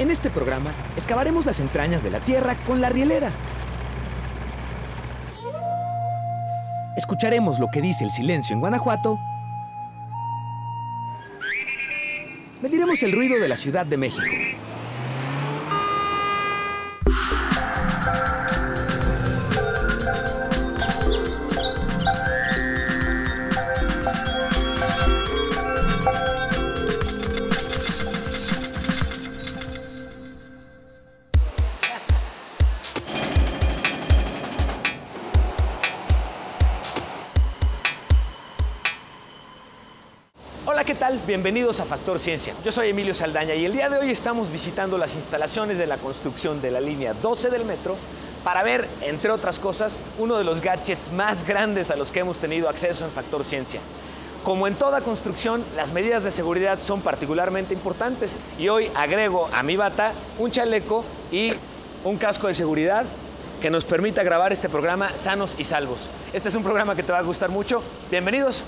En este programa excavaremos las entrañas de la Tierra con la rielera. Escucharemos lo que dice el silencio en Guanajuato. Mediremos el ruido de la Ciudad de México. Bienvenidos a Factor Ciencia. Yo soy Emilio Saldaña y el día de hoy estamos visitando las instalaciones de la construcción de la línea 12 del metro para ver, entre otras cosas, uno de los gadgets más grandes a los que hemos tenido acceso en Factor Ciencia. Como en toda construcción, las medidas de seguridad son particularmente importantes y hoy agrego a mi bata un chaleco y un casco de seguridad que nos permita grabar este programa sanos y salvos. Este es un programa que te va a gustar mucho. Bienvenidos.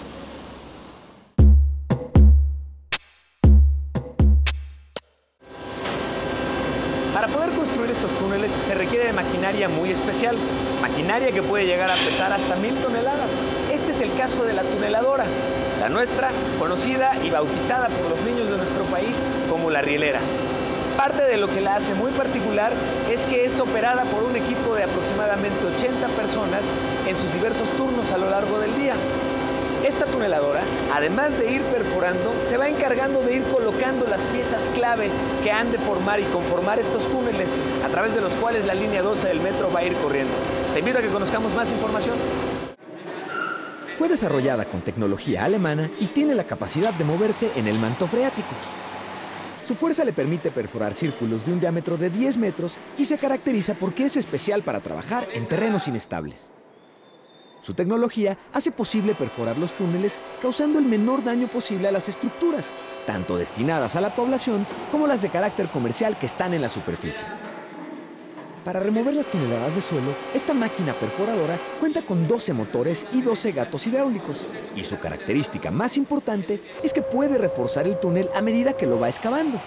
Requiere de maquinaria muy especial, maquinaria que puede llegar a pesar hasta mil toneladas. Este es el caso de la tuneladora, la nuestra, conocida y bautizada por los niños de nuestro país como la rielera. Parte de lo que la hace muy particular es que es operada por un equipo de aproximadamente 80 personas en sus diversos turnos a lo largo del día. Esta tuneladora, además de ir perforando, se va encargando de ir colocando las piezas clave que han de formar y conformar estos túneles a través de los cuales la línea 12 del metro va a ir corriendo. Te invito a que conozcamos más información. Fue desarrollada con tecnología alemana y tiene la capacidad de moverse en el manto freático. Su fuerza le permite perforar círculos de un diámetro de 10 metros y se caracteriza porque es especial para trabajar en terrenos inestables. Su tecnología hace posible perforar los túneles causando el menor daño posible a las estructuras, tanto destinadas a la población como las de carácter comercial que están en la superficie. Para remover las toneladas de suelo, esta máquina perforadora cuenta con 12 motores y 12 gatos hidráulicos, y su característica más importante es que puede reforzar el túnel a medida que lo va excavando.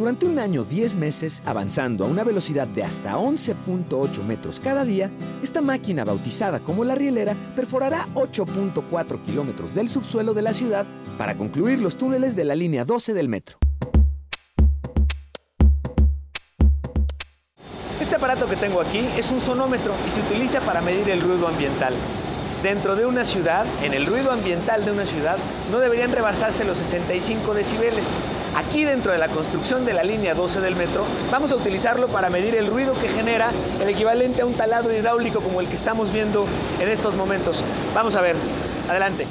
Durante un año 10 meses, avanzando a una velocidad de hasta 11.8 metros cada día, esta máquina bautizada como la rielera perforará 8.4 kilómetros del subsuelo de la ciudad para concluir los túneles de la línea 12 del metro. Este aparato que tengo aquí es un sonómetro y se utiliza para medir el ruido ambiental. Dentro de una ciudad, en el ruido ambiental de una ciudad, no deberían rebasarse los 65 decibeles. Aquí dentro de la construcción de la línea 12 del metro, vamos a utilizarlo para medir el ruido que genera el equivalente a un taladro hidráulico como el que estamos viendo en estos momentos. Vamos a ver, adelante.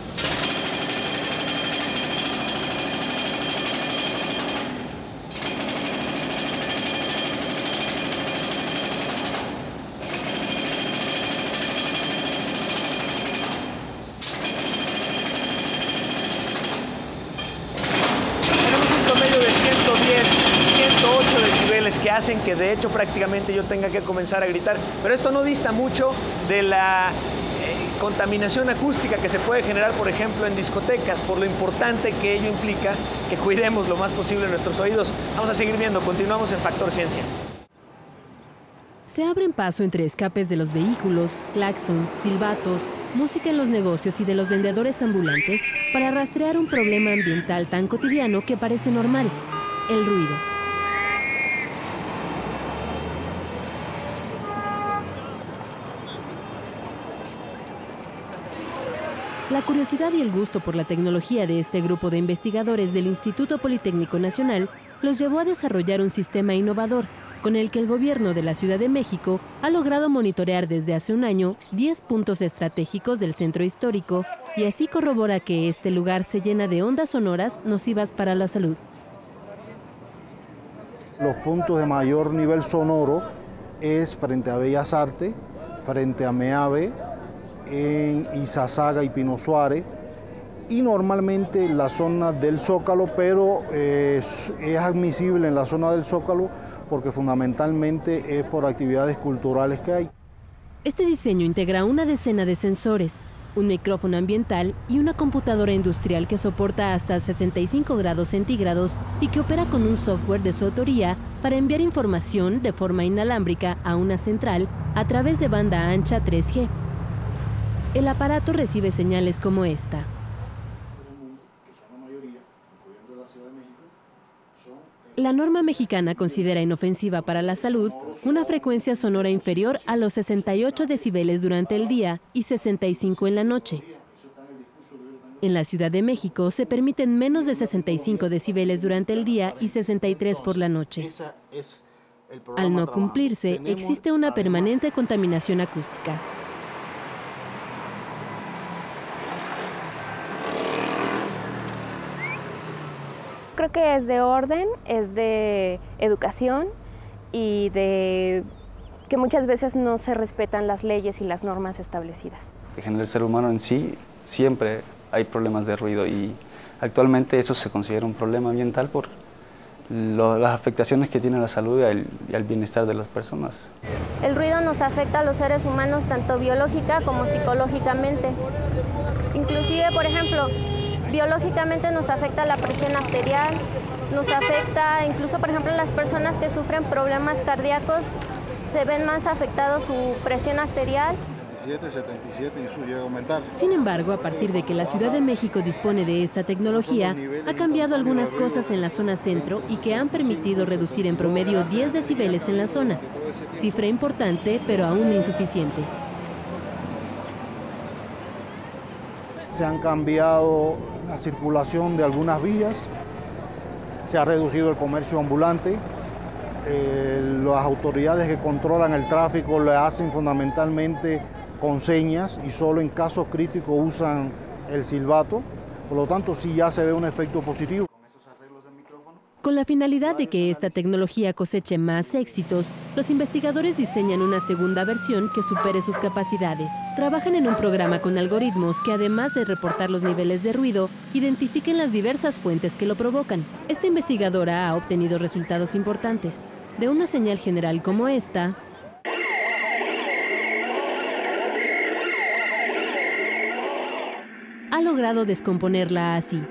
Tenemos un promedio de 110, 108 decibeles que hacen que de hecho prácticamente yo tenga que comenzar a gritar. Pero esto no dista mucho de la eh, contaminación acústica que se puede generar, por ejemplo, en discotecas, por lo importante que ello implica que cuidemos lo más posible nuestros oídos. Vamos a seguir viendo, continuamos en Factor Ciencia. Se abren paso entre escapes de los vehículos, claxons, silbatos, música en los negocios y de los vendedores ambulantes para rastrear un problema ambiental tan cotidiano que parece normal, el ruido. La curiosidad y el gusto por la tecnología de este grupo de investigadores del Instituto Politécnico Nacional los llevó a desarrollar un sistema innovador con el que el gobierno de la Ciudad de México ha logrado monitorear desde hace un año 10 puntos estratégicos del centro histórico y así corrobora que este lugar se llena de ondas sonoras nocivas para la salud. Los puntos de mayor nivel sonoro es frente a Bellas Artes, frente a Meave, en Izazaga y Pino Suárez, y normalmente la zona del Zócalo, pero eh, es, es admisible en la zona del Zócalo porque fundamentalmente es por actividades culturales que hay. Este diseño integra una decena de sensores, un micrófono ambiental y una computadora industrial que soporta hasta 65 grados centígrados y que opera con un software de su autoría para enviar información de forma inalámbrica a una central a través de banda ancha 3G. El aparato recibe señales como esta. La norma mexicana considera inofensiva para la salud una frecuencia sonora inferior a los 68 decibeles durante el día y 65 en la noche. En la Ciudad de México se permiten menos de 65 decibeles durante el día y 63 por la noche. Al no cumplirse, existe una permanente contaminación acústica. Creo que es de orden, es de educación y de que muchas veces no se respetan las leyes y las normas establecidas. En el ser humano en sí siempre hay problemas de ruido y actualmente eso se considera un problema ambiental por las afectaciones que tiene a la salud y al bienestar de las personas. El ruido nos afecta a los seres humanos tanto biológica como psicológicamente. Inclusive, por ejemplo, biológicamente nos afecta la presión arterial, nos afecta incluso, por ejemplo, las personas que sufren problemas cardíacos se ven más afectados su presión arterial. 77, 77 y llega a aumentar. Sin embargo, a partir de que la Ciudad de México dispone de esta tecnología, ha cambiado algunas cosas en la zona centro y que han permitido reducir en promedio 10 decibeles en la zona. Cifra importante, pero aún insuficiente. Se han cambiado la circulación de algunas vías, se ha reducido el comercio ambulante, eh, las autoridades que controlan el tráfico le hacen fundamentalmente con señas y solo en casos críticos usan el silbato, por lo tanto sí ya se ve un efecto positivo. Con la finalidad de que esta tecnología coseche más éxitos, los investigadores diseñan una segunda versión que supere sus capacidades. Trabajan en un programa con algoritmos que además de reportar los niveles de ruido, identifiquen las diversas fuentes que lo provocan. Esta investigadora ha obtenido resultados importantes. De una señal general como esta, ha logrado descomponerla así.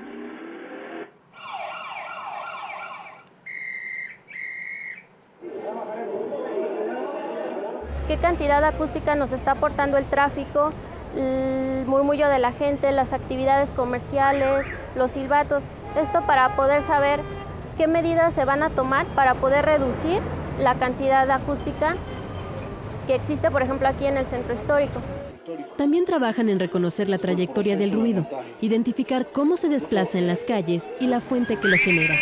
Qué cantidad acústica nos está aportando el tráfico, el murmullo de la gente, las actividades comerciales, los silbatos. Esto para poder saber qué medidas se van a tomar para poder reducir la cantidad acústica que existe, por ejemplo, aquí en el centro histórico. También trabajan en reconocer la trayectoria del ruido, identificar cómo se desplaza en las calles y la fuente que lo genera.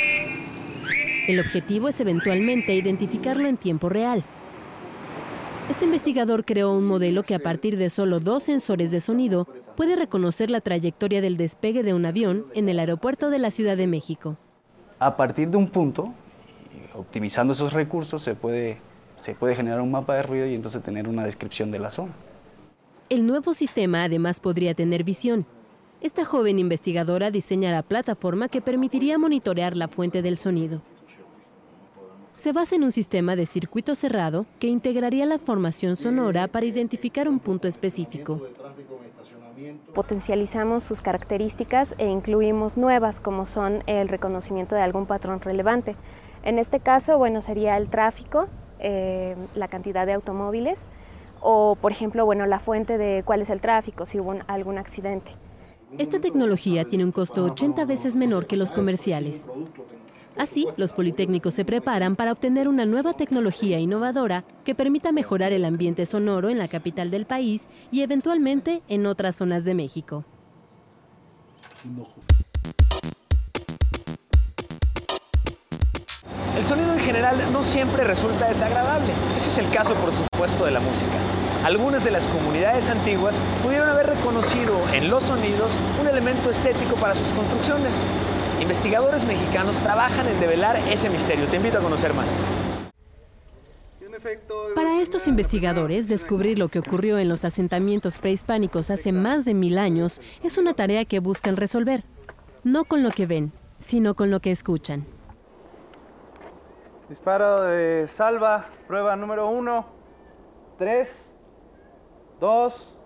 El objetivo es eventualmente identificarlo en tiempo real, este investigador creó un modelo que a partir de solo dos sensores de sonido puede reconocer la trayectoria del despegue de un avión en el aeropuerto de la Ciudad de México. A partir de un punto, optimizando esos recursos, se puede, se puede generar un mapa de ruido y entonces tener una descripción de la zona. El nuevo sistema además podría tener visión. Esta joven investigadora diseña la plataforma que permitiría monitorear la fuente del sonido se basa en un sistema de circuito cerrado que integraría la formación sonora para identificar un punto específico. Potencializamos sus características e incluimos nuevas como son el reconocimiento de algún patrón relevante. En este caso, bueno, sería el tráfico, eh, la cantidad de automóviles o, por ejemplo, bueno, la fuente de cuál es el tráfico, si hubo algún accidente. Esta tecnología tiene un costo 80 veces menor que los comerciales. Así, los politécnicos se preparan para obtener una nueva tecnología innovadora que permita mejorar el ambiente sonoro en la capital del país y eventualmente en otras zonas de México. El sonido en general no siempre resulta desagradable. Ese es el caso, por supuesto, de la música. Algunas de las comunidades antiguas pudieron haber reconocido en los sonidos un elemento estético para sus construcciones. Investigadores mexicanos trabajan en develar ese misterio. Te invito a conocer más. Para estos investigadores, descubrir lo que ocurrió en los asentamientos prehispánicos hace más de mil años es una tarea que buscan resolver, no con lo que ven, sino con lo que escuchan. Disparo de salva, prueba número uno, tres, dos,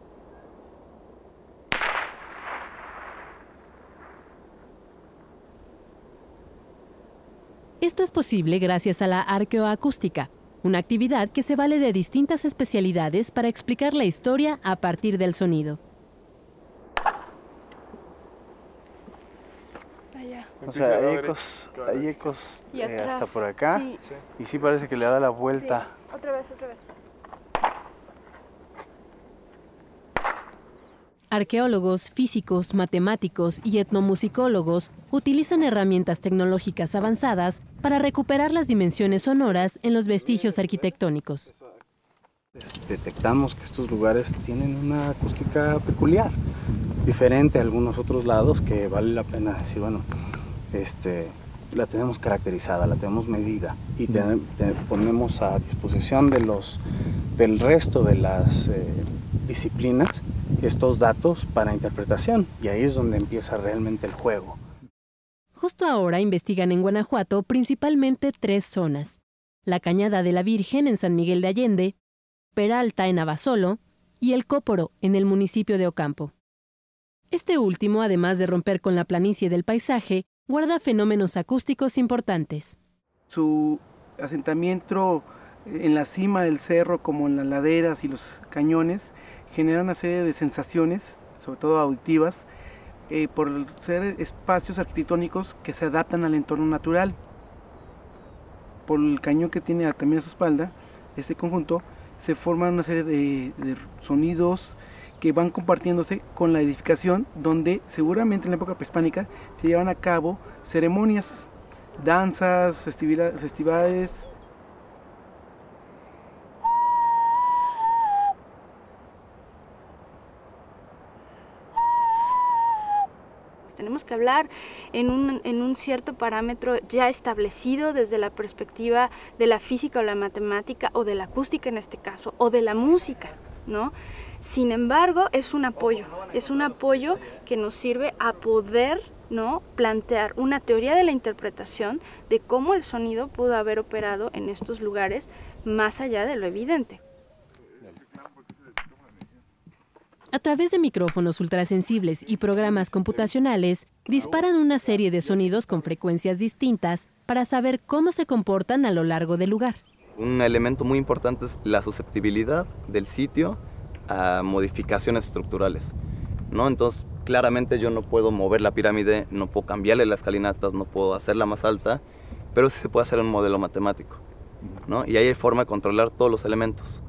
Esto es posible gracias a la arqueoacústica, una actividad que se vale de distintas especialidades para explicar la historia a partir del sonido. O sea, hay ecos, hay ecos Y eh, hasta por acá. sí. Y sí parece que le da la vuelta. Otra vez, otra vez. Arqueólogos, físicos, matemáticos y etnomusicólogos utilizan herramientas tecnológicas avanzadas para recuperar las dimensiones sonoras en los vestigios arquitectónicos. Detectamos que estos lugares tienen una acústica peculiar, diferente a algunos otros lados que vale la pena decir, bueno, este, la tenemos caracterizada, la tenemos medida y te- ponemos a disposición de los, del resto de las eh, disciplinas estos datos para interpretación y ahí es donde empieza realmente el juego. Justo ahora investigan en Guanajuato principalmente tres zonas. La Cañada de la Virgen en San Miguel de Allende, Peralta en Abasolo y El Cóporo en el municipio de Ocampo. Este último, además de romper con la planicie del paisaje, guarda fenómenos acústicos importantes. su asentamiento en la cima del cerro como en las laderas y los cañones genera una serie de sensaciones, sobre todo auditivas, eh, por ser espacios arquitectónicos que se adaptan al entorno natural. Por el cañón que tiene también a su espalda, este conjunto, se forman una serie de, de sonidos que van compartiéndose con la edificación, donde seguramente en la época prehispánica se llevan a cabo ceremonias, danzas, festivales, Pues tenemos que hablar en un, en un cierto parámetro ya establecido desde la perspectiva de la física o la matemática o de la acústica en este caso o de la música, ¿no? Sin embargo, es un apoyo, es un apoyo que nos sirve a poder ¿no? plantear una teoría de la interpretación de cómo el sonido pudo haber operado en estos lugares más allá de lo evidente. A través de micrófonos ultrasensibles y programas computacionales, disparan una serie de sonidos con frecuencias distintas para saber cómo se comportan a lo largo del lugar. Un elemento muy importante es la susceptibilidad del sitio a modificaciones estructurales. ¿no? Entonces, claramente yo no puedo mover la pirámide, no puedo cambiarle las escalinatas, no puedo hacerla más alta, pero sí se puede hacer un modelo matemático. ¿no? Y ahí hay forma de controlar todos los elementos.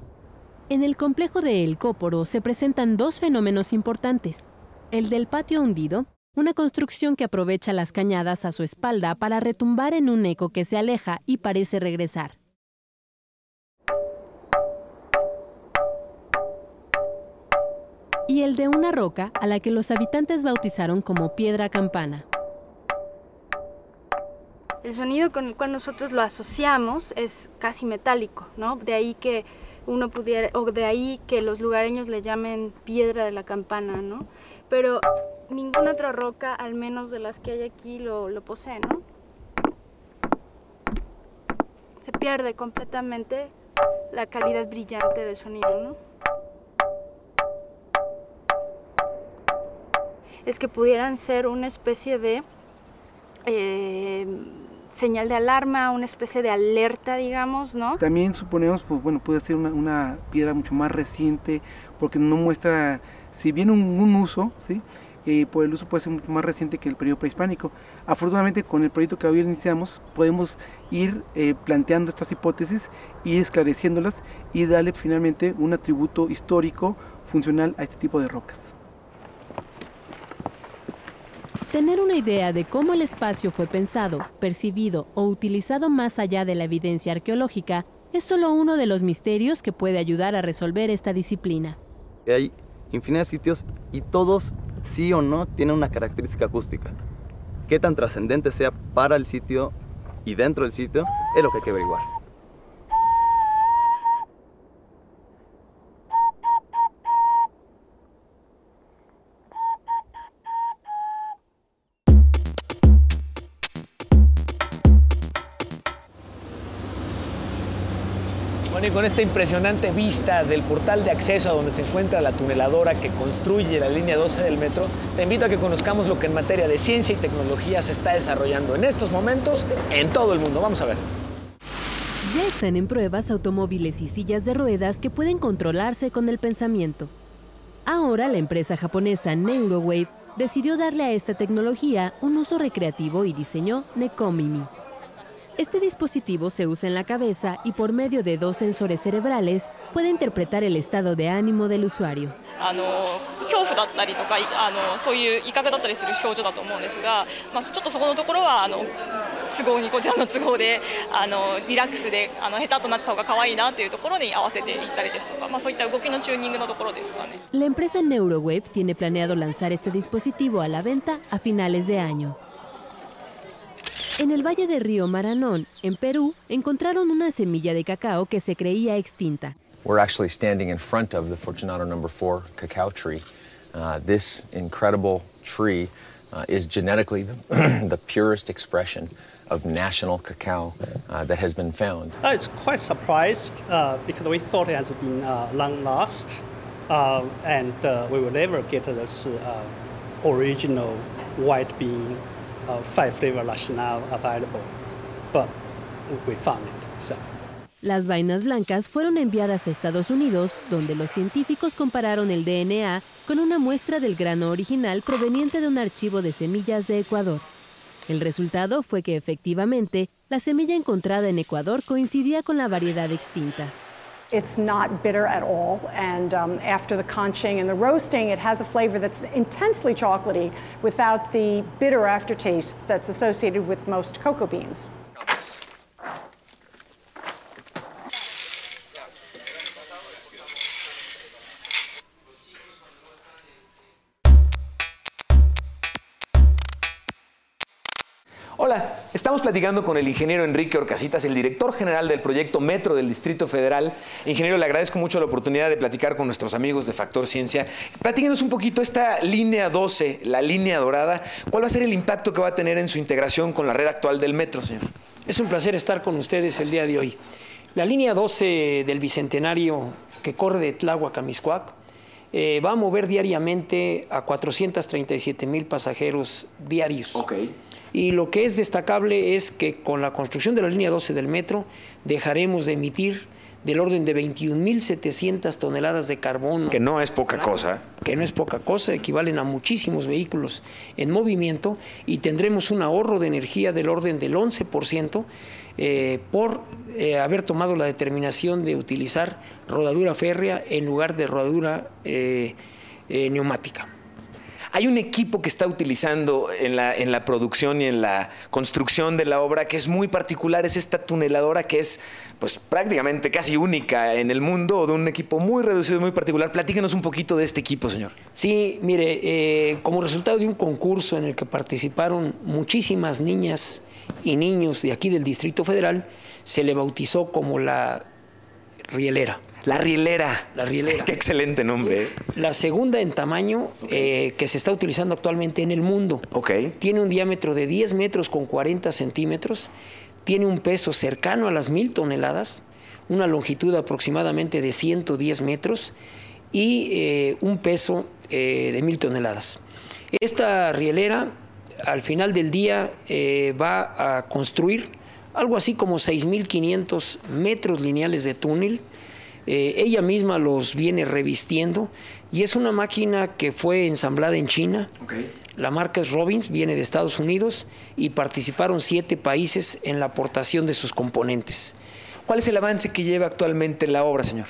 En el complejo de El Cóporo se presentan dos fenómenos importantes. El del patio hundido, una construcción que aprovecha las cañadas a su espalda para retumbar en un eco que se aleja y parece regresar. Y el de una roca a la que los habitantes bautizaron como piedra campana. El sonido con el cual nosotros lo asociamos es casi metálico, ¿no? De ahí que uno pudiera, o de ahí que los lugareños le llamen piedra de la campana, ¿no? Pero ninguna otra roca, al menos de las que hay aquí, lo, posee, ¿no? Se pierde completamente la calidad brillante del sonido, ¿no? Es que pudieran ser una especie de eh, señal de alarma, una especie de alerta, digamos, ¿no? También suponemos, pues bueno, puede ser una, una piedra mucho más reciente, porque no muestra, si bien un, uso, ¿sí? Eh, por el uso puede ser mucho más reciente que el periodo prehispánico. Afortunadamente, con el proyecto que hoy iniciamos, podemos ir eh, planteando estas hipótesis, ir esclareciéndolas y darle finalmente un atributo histórico funcional a este tipo de rocas. Tener una idea de cómo el espacio fue pensado, percibido o utilizado más allá de la evidencia arqueológica es solo uno de los misterios que puede ayudar a resolver esta disciplina. Hay infinidad de sitios y todos, sí o no, tienen una característica acústica. Qué tan trascendente sea para el sitio y dentro del sitio es lo que hay que averiguar. Con esta impresionante vista del portal de acceso a donde se encuentra la tuneladora que construye la línea 12 del metro, te invito a que conozcamos lo que en materia de ciencia y tecnología se está desarrollando en estos momentos en todo el mundo. Vamos a ver. Ya están en pruebas automóviles y sillas de ruedas que pueden controlarse con el pensamiento. Ahora la empresa japonesa Neurowave decidió darle a esta tecnología un uso recreativo y diseñó Nekomimi. Este dispositivo se usa en la cabeza y por medio de dos sensores cerebrales puede interpretar el estado de ánimo del usuario. La empresa NeuroWave tiene planeado lanzar este dispositivo a la venta a finales de año. En el valle de Río Maranón, en Perú, encontraron una semilla de cacao que se creía extinta. We're actually standing in front of the Fortunato number four cacao tree. Uh, this incredible tree uh, is genetically the, the purest expression of national cacao uh, that has been found. I was quite surprised uh, because we thought it has been uh, long lost uh, and uh, we will never get this uh, original white bean Las vainas blancas fueron enviadas a Estados Unidos, donde los científicos compararon el DNA con una muestra del grano original proveniente de un archivo de semillas de Ecuador. El resultado fue que efectivamente la semilla encontrada en Ecuador coincidía con la variedad extinta. It's not bitter at all, and um, after the conching and the roasting, it has a flavor that's intensely chocolatey without the bitter aftertaste that's associated with most cocoa beans. Estamos platicando con el ingeniero Enrique Orcasitas, el director general del proyecto Metro del Distrito Federal. Ingeniero, le agradezco mucho la oportunidad de platicar con nuestros amigos de Factor Ciencia. Platíquenos un poquito esta línea 12, la línea dorada. ¿Cuál va a ser el impacto que va a tener en su integración con la red actual del Metro, señor? Es un placer estar con ustedes el día de hoy. La línea 12 del Bicentenario que corre de Tláhuac a Miscuac eh, va a mover diariamente a 437 mil pasajeros diarios. Y lo que es destacable es que con la construcción de la línea 12 del metro dejaremos de emitir del orden de 21.700 toneladas de carbón. Que no es poca cosa. Que no es poca cosa, equivalen a muchísimos vehículos en movimiento y tendremos un ahorro de energía del orden del 11% eh, por eh, haber tomado la determinación de utilizar rodadura férrea en lugar de rodadura eh, eh, neumática. Hay un equipo que está utilizando en la, en la producción y en la construcción de la obra que es muy particular, es esta tuneladora que es pues prácticamente casi única en el mundo, de un equipo muy reducido y muy particular. Platíquenos un poquito de este equipo, señor. Sí, mire, eh, como resultado de un concurso en el que participaron muchísimas niñas y niños de aquí del Distrito Federal, se le bautizó como la rielera. La rielera. La rielera. Qué excelente nombre. ¿eh? La segunda en tamaño eh, que se está utilizando actualmente en el mundo. Ok. Tiene un diámetro de 10 metros con 40 centímetros, tiene un peso cercano a las mil toneladas, una longitud aproximadamente de 110 metros y eh, un peso eh, de mil toneladas. Esta rielera al final del día va a construir algo así como 6.500 metros lineales de túnel. Eh, ella misma los viene revistiendo y es una máquina que fue ensamblada en China. La marca es Robbins, viene de Estados Unidos y participaron siete países en la aportación de sus componentes. ¿Cuál es el avance que lleva actualmente la obra, señor?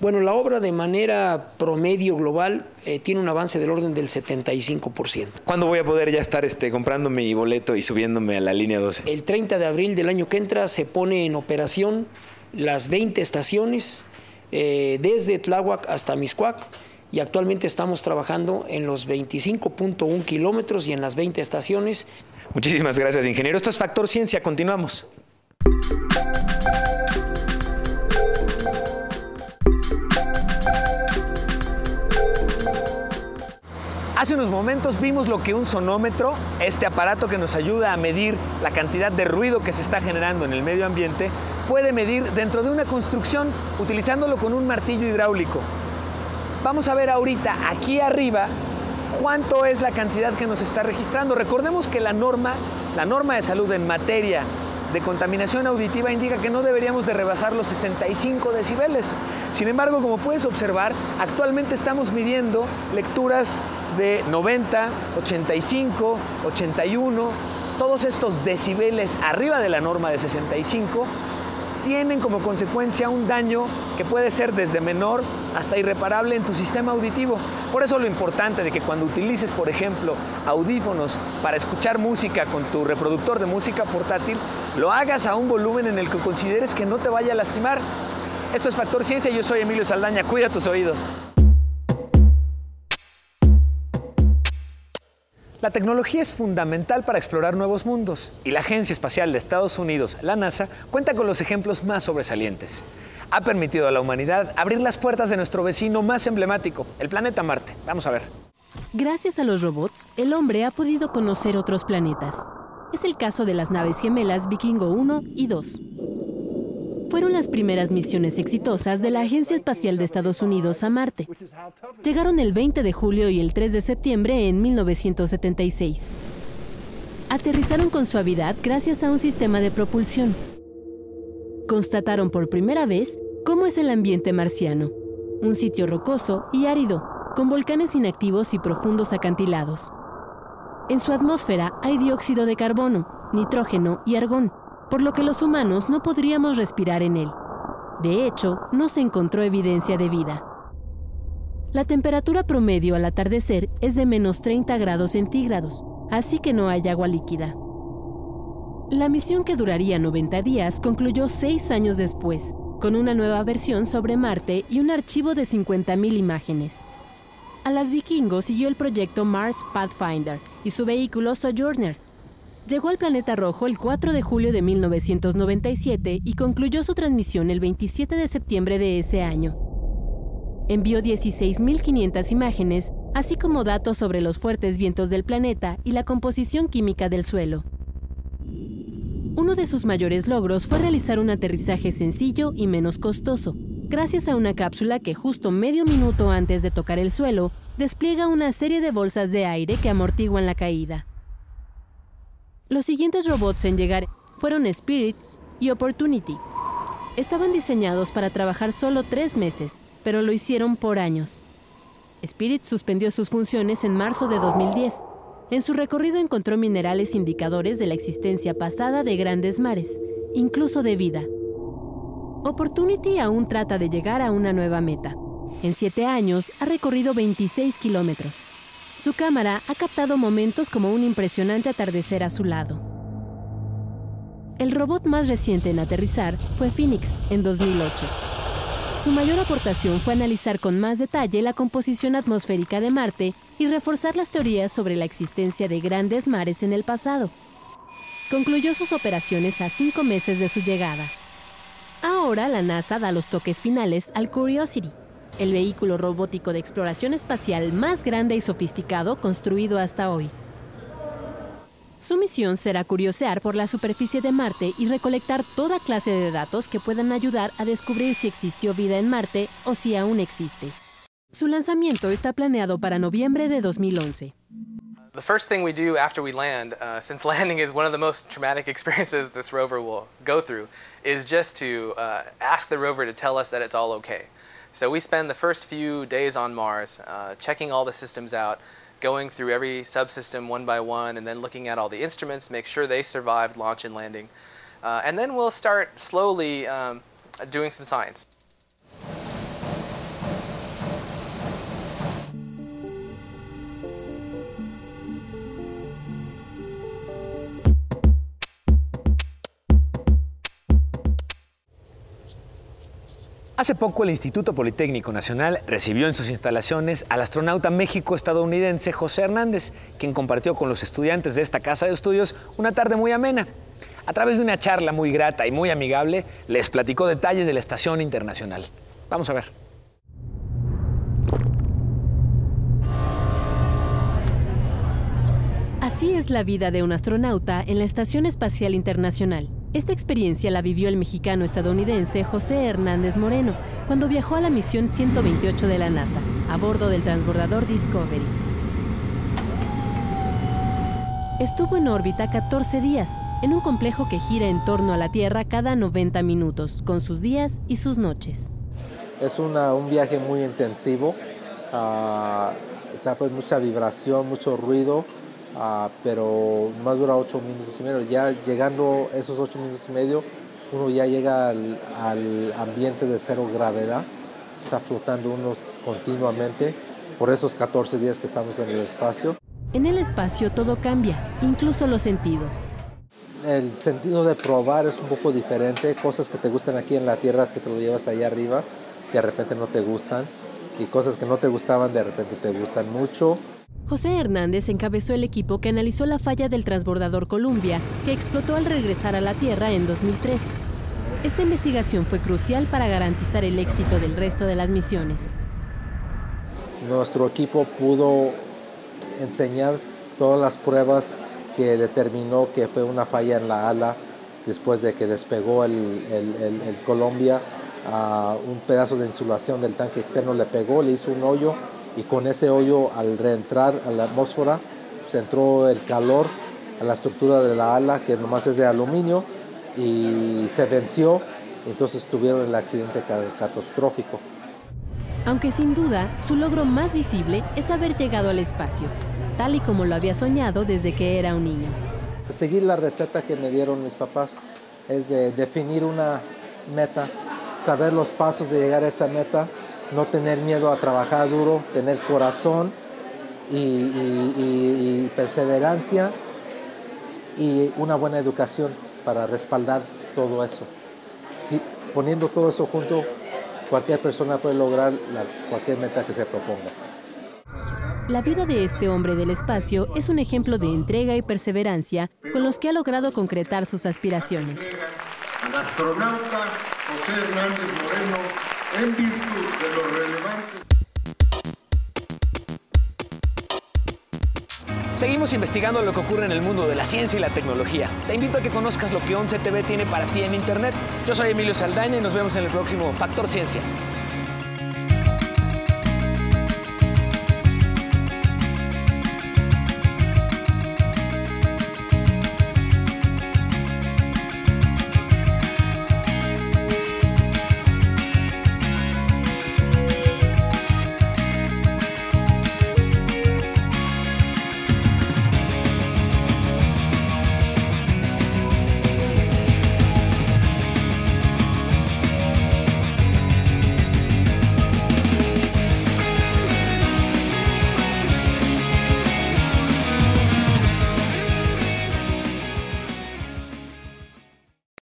Bueno, la obra de manera promedio global eh, tiene un avance del orden del 75%. ¿Cuándo voy a poder ya estar este, comprando mi boleto y subiéndome a la línea 12? El 30 de abril del año que entra se pone en operación las 20 estaciones eh, desde Tláhuac hasta Miscuac y actualmente estamos trabajando en los 25.1 kilómetros y en las 20 estaciones. Muchísimas gracias, ingeniero. Esto es Factor Ciencia. Continuamos. Hace unos momentos vimos lo que un sonómetro, este aparato que nos ayuda a medir la cantidad de ruido que se está generando en el medio ambiente, puede medir dentro de una construcción utilizándolo con un martillo hidráulico. Vamos a ver ahorita aquí arriba cuánto es la cantidad que nos está registrando. Recordemos que la norma, la norma de salud en materia de contaminación auditiva indica que no deberíamos de rebasar los 65 decibeles. Sin embargo, como puedes observar, actualmente estamos midiendo lecturas de 90, 85, 81, todos estos decibeles arriba de la norma de 65 tienen como consecuencia un daño que puede ser desde menor hasta irreparable en tu sistema auditivo. Por eso lo importante de que cuando utilices, por ejemplo, audífonos para escuchar música con tu reproductor de música portátil, lo hagas a un volumen en el que consideres que no te vaya a lastimar. Esto es Factor Ciencia, yo soy Emilio Saldaña, cuida tus oídos. La tecnología es fundamental para explorar nuevos mundos y la Agencia Espacial de Estados Unidos, la NASA, cuenta con los ejemplos más sobresalientes. Ha permitido a la humanidad abrir las puertas de nuestro vecino más emblemático, el planeta Marte. Vamos a ver. Gracias a los robots, el hombre ha podido conocer otros planetas. Es el caso de las naves gemelas Vikingo 1 y 2 fueron las primeras misiones exitosas de la Agencia Espacial de Estados Unidos a Marte. Llegaron el 20 de julio y el 3 de septiembre en 1976. Aterrizaron con suavidad gracias a un sistema de propulsión. Constataron por primera vez cómo es el ambiente marciano, un sitio rocoso y árido, con volcanes inactivos y profundos acantilados. En su atmósfera hay dióxido de carbono, nitrógeno y argón, por lo que los humanos no podríamos respirar en él. De hecho, no se encontró evidencia de vida. La temperatura promedio al atardecer es de menos 30 grados centígrados, así que no hay agua líquida. La misión que duraría 90 días concluyó seis años después, con una nueva versión sobre Marte y un archivo de 50.000 imágenes. A las vikingos siguió el proyecto Mars Pathfinder y su vehículo Sojourner, Llegó al planeta rojo el 4 de julio de 1997 y concluyó su transmisión el 27 de septiembre de ese año. Envió 16.500 imágenes, así como datos sobre los fuertes vientos del planeta y la composición química del suelo. Uno de sus mayores logros fue realizar un aterrizaje sencillo y menos costoso, gracias a una cápsula que justo medio minuto antes de tocar el suelo despliega una serie de bolsas de aire que amortiguan la caída. Los siguientes robots en llegar fueron Spirit y Opportunity. Estaban diseñados para trabajar solo tres meses, pero lo hicieron por años. Spirit suspendió sus funciones en marzo de 2010. En su recorrido encontró minerales indicadores de la existencia pasada de grandes mares, incluso de vida. Opportunity aún trata de llegar a una nueva meta. En siete años ha recorrido 26 kilómetros. Su cámara ha captado momentos como un impresionante atardecer a su lado. El robot más reciente en aterrizar fue Phoenix en 2008. Su mayor aportación fue analizar con más detalle la composición atmosférica de Marte y reforzar las teorías sobre la existencia de grandes mares en el pasado. Concluyó sus operaciones a cinco meses de su llegada. Ahora la NASA da los toques finales al Curiosity, el vehículo robótico de exploración espacial más grande y sofisticado construido hasta hoy. Su misión será curiosear por la superficie de Marte y recolectar toda clase de datos que puedan ayudar a descubrir si existió vida en Marte o si aún existe. Su lanzamiento está planeado para noviembre de 2011. The first thing we do after we land, uh, since landing is one of the most traumatic experiences this rover will go through, is just to uh, ask the rover to tell us that it's all okay. So we spend the first few days on Mars uh, checking all the systems out, going through every subsystem one by one, and then looking at all the instruments, make sure they survived launch and landing. Uh, and then we'll start slowly um, doing some science. Hace poco el Instituto Politécnico Nacional recibió en sus instalaciones al astronauta México-estadounidense José Hernández, quien compartió con los estudiantes de esta casa de estudios una tarde muy amena. A través de una charla muy grata y muy amigable, les platicó detalles de la Estación Internacional. Vamos a ver. Así es la vida de un astronauta en la Estación Espacial Internacional. Esta experiencia la vivió el mexicano estadounidense José Hernández Moreno cuando viajó a la misión 128 de la NASA, a bordo del transbordador Discovery. Estuvo en órbita 14 días, en un complejo que gira en torno a la Tierra cada 90 minutos, con sus días y sus noches. Es un viaje muy intensivo, uh, o pues mucha vibración, mucho ruido, uh, pero más dura 8 minutos y medio. Ya llegando esos 8 minutos y medio, uno ya llega al, al ambiente de cero gravedad, está flotando uno continuamente por esos 14 días que estamos en el espacio. En el espacio todo cambia, incluso los sentidos. El sentido de probar es un poco diferente, cosas que te gustan aquí en la Tierra que te lo llevas allá arriba, de repente no te gustan, y cosas que no te gustaban de repente te gustan mucho. José Hernández encabezó el equipo que analizó la falla del transbordador Columbia, que explotó al regresar a la Tierra en 2003. Esta investigación fue crucial para garantizar el éxito del resto de las misiones. Nuestro equipo pudo enseñar todas las pruebas que determinó que fue una falla en la ala después de que despegó el, Colombia. Un pedazo de insulación del tanque externo le pegó, le hizo un hoyo y con ese hoyo al reentrar a la atmósfera se entró el calor a la estructura de la ala que nomás es de aluminio y se venció, entonces tuvieron el accidente catastrófico. Aunque sin duda, su logro más visible es haber llegado al espacio, tal y como lo había soñado desde que era un niño. Seguir la receta que me dieron mis papás es de definir una meta, saber los pasos de llegar a esa meta, no tener miedo a trabajar duro, tener corazón y, y, y, y perseverancia y una buena educación para respaldar todo eso. Si, poniendo todo eso junto, cualquier persona puede lograr la, cualquier meta que se proponga. La vida de este hombre del espacio es un ejemplo de entrega y perseverancia con los que ha logrado concretar sus aspiraciones. Astronauta José Hernández Moreno, en virtud de los relevantes. Seguimos investigando lo que ocurre en el mundo de la ciencia y la tecnología. Te invito a que conozcas lo que 11 TV tiene para ti en Internet. Yo soy Emilio Saldaña y nos vemos en el próximo Factor Ciencia.